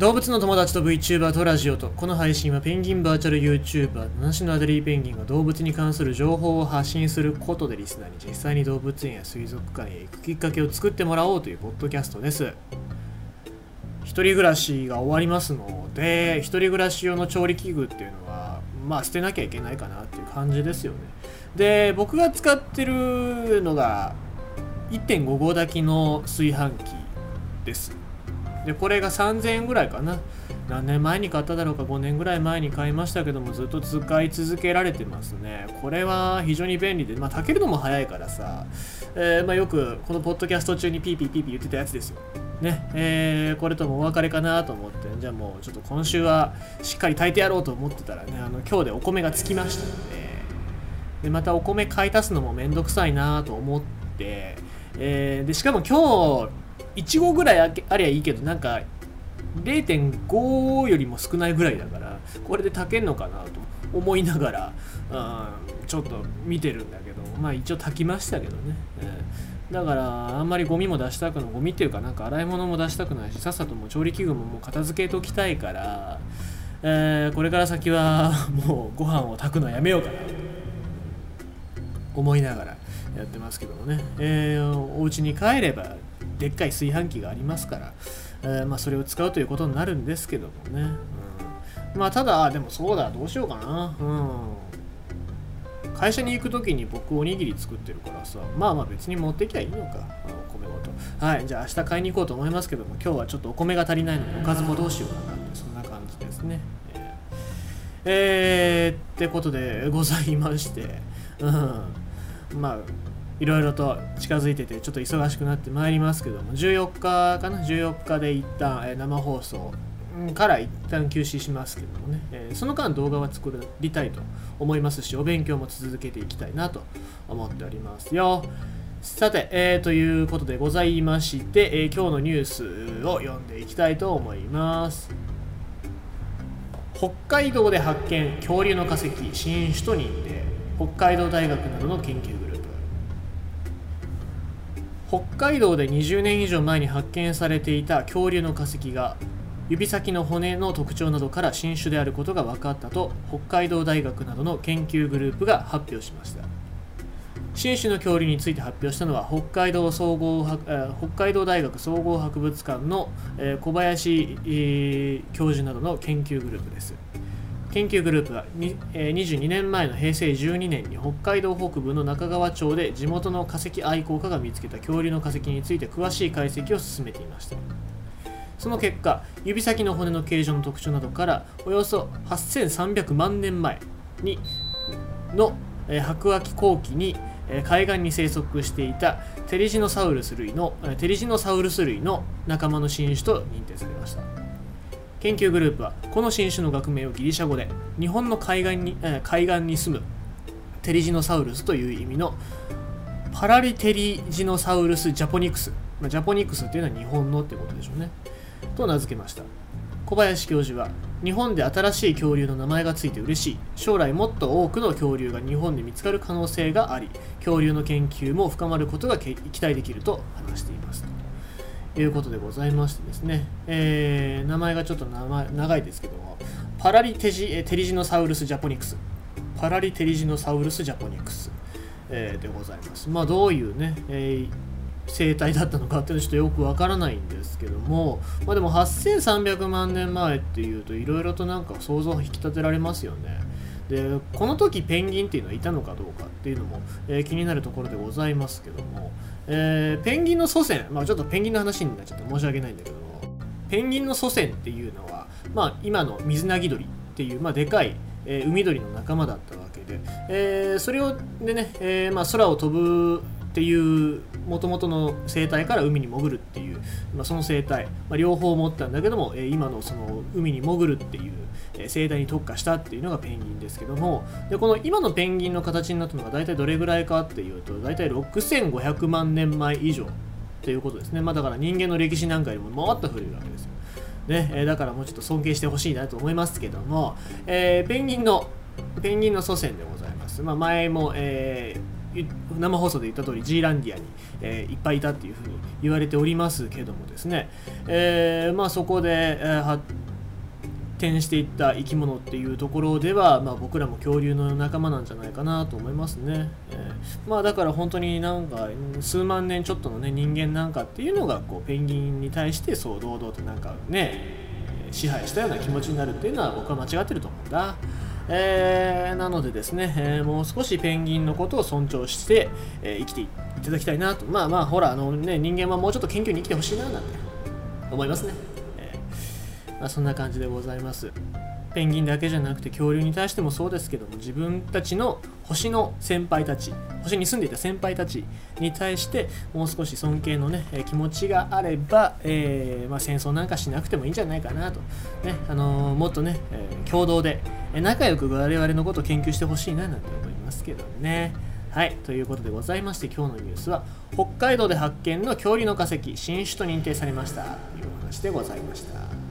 動物の友達と VTuber とラジオとこの配信はペンギンバーチャル YouTuber 七種のアデリーペンギンが動物に関する情報を発信することでリスナーに実際に動物園や水族館へ行くきっかけを作ってもらおうというポッドキャストです。一人暮らしが終わりますので一人暮らし用の調理器具っていうのはまあ捨てなきゃいけないかなっていう感じですよね。で僕が使ってるのが1.5合炊きの炊飯器です。でこれが3000円ぐらいかな。何年前に買っただろうか5年ぐらい前に買いましたけどもずっと使い続けられてますね。これは非常に便利でまあ炊けるのも早いからさ、えー、まあ、よくこのポッドキャスト中にピーピーピーピー言ってたやつですよ。ねえー、これともお別れかなと思ってじゃあもうちょっと今週はしっかり炊いてやろうと思ってたらねあの今日でお米が尽きましたのででまたお米買い足すのもめんどくさいなと思って、えー、でしかも今日1合ぐらいありゃいいけどなんか0.5よりも少ないぐらいだからこれで炊けんのかなと思いながら、うん、ちょっと見てるんだけどまあ一応炊きましたけどね、えー、だからあんまりゴミも出したくないゴミっていうかなんか洗い物も出したくないしさっさともう調理器具ももう片付けときたいから、えー、これから先はもうご飯を炊くのやめようかなと思いながらやってますけどもね、えー、お家に帰ればでっかい炊飯器がありますから、えー、まあ、それを使うということになるんですけどもね、うん、まあただでもそうだどうしようかな。うん。会社に行く時に僕おにぎり作ってるからさまあまあ別に持ってきゃいいのかお米ごと。はいじゃあ明日買いに行こうと思いますけども今日はちょっとお米が足りないのでおかずもどうしようかなってそんな感じですね。えー、ってことでございまして。うん。まあいろいろと近づいててちょっと忙しくなってまいりますけども14日かな？14日で一旦、え生放送から一旦休止しますけどもね、え、その間動画は作りたいと思いますしお勉強も続けていきたいなと思っておりますよ。さて、えー、ということでございまして、えー、今日のニュースを読んでいきたいと思います。北海道で発見恐竜の化石新種と認定北海道大学などの研究グループ。北海道で20年以上前に発見されていた恐竜の化石が指先の骨の特徴などから新種であることが分かったと北海道大学などの研究グループが発表しました。新種の恐竜について発表したのは北海道総合北海道大学総合博物館の小林教授などの研究グループです。研究グループは22年前の平成12年に北海道北部の中川町で地元の化石愛好家が見つけた恐竜の化石について詳しい解析を進めていました。その結果指先の骨の形状の特徴などからおよそ8300万年前にの白亜紀後期に海岸に生息していたテリジノサウルス類のテリジノサウルス類の仲間の新種と認定されました。研究グループはこの新種の学名をギリシャ語で日本の海岸に,、海岸に住むテリジノサウルスという意味のパラリテリジノサウルスジャポニクス、まあ、ジャポニクスっていうのは日本のってことでしょうね。と名付けました。小林教授は日本で新しい恐竜の名前がついて嬉しい。将来もっと多くの恐竜が日本で見つかる可能性があり恐竜の研究も深まることが期待できると話しています。いうことでございましてですね、えー、名前がちょっと長いですけども、パラリテジテリジノサウルスジャポニクス、パラリテリジノサウルスジャポニクス、えー、でございます。まあ、どういうね、えー、生態だったのかっていうのはちょっとよくわからないんですけども、まあ、でも8300万年前っていうといろいろとなんか想像を引き立てられますよね。でこの時ペンギンっていうのはいたのかどうかっていうのも、えー、気になるところでございますけども、えー、ペンギンの祖先、まあ、ちょっとペンギンの話になっちゃって申し訳ないんだけどもペンギンの祖先っていうのは、まあ、今のミズナギドリっていう、まあ、でかい、えー、海鳥の仲間だったわけで、え、それをでね、えまあ、空を飛ぶっていうもともとの生態から海に潜るっていう、まあ、その生態、まあ、両方持ったんだけども、え、今のその海に潜るっていう、え、生態に特化したっていうのがペンギンですけどもでこの今のペンギンの形になったのが大体どれぐらいかっていうと大体6500万年前以上っていうことですね、まあ、だから人間の歴史なんかよりももっと古いわけですよ。ね、え、だからもうちょっと尊敬してほしいなと思いますけども、えー、ペンギンのペンギンの祖先でございます、まあ、前も、えー生放送で言った通り G ランディアに、えーいっぱいいたっていうふうに言われておりますけどもですね、えーまあ、そこで、えー発展していった生き物っていうところでは、まあ、僕らも恐竜の仲間なんじゃないかなと思いますね、えーまあだから本当になんか数万年ちょっとのね人間なんかっていうのがこうペンギンに対してそう堂々となんかね支配したような気持ちになるっていうのは僕は間違ってると思うんだ。えーなのでですね、えーもう少しペンギンのことを尊重して、えー生きていただきたいなと。まあまあほらあのね人間はもうちょっと研究に生きてほしいななんて思いますね、えーまあ、そんな感じでございます。ペンギンだけじゃなくて恐竜に対してもそうですけども自分たちの星の先輩たち星に住んでいた先輩たちに対してもう少し尊敬のね、気持ちがあれば、えーまあ、戦争なんかしなくてもいいんじゃないかなと、ねあのーもっとね、えー共同で仲良く我々のことを研究してほしいななんて思いますけどね。はいということでございまして今日のニュースは北海道で発見の恐竜の化石新種と認定されました。というお話でございました。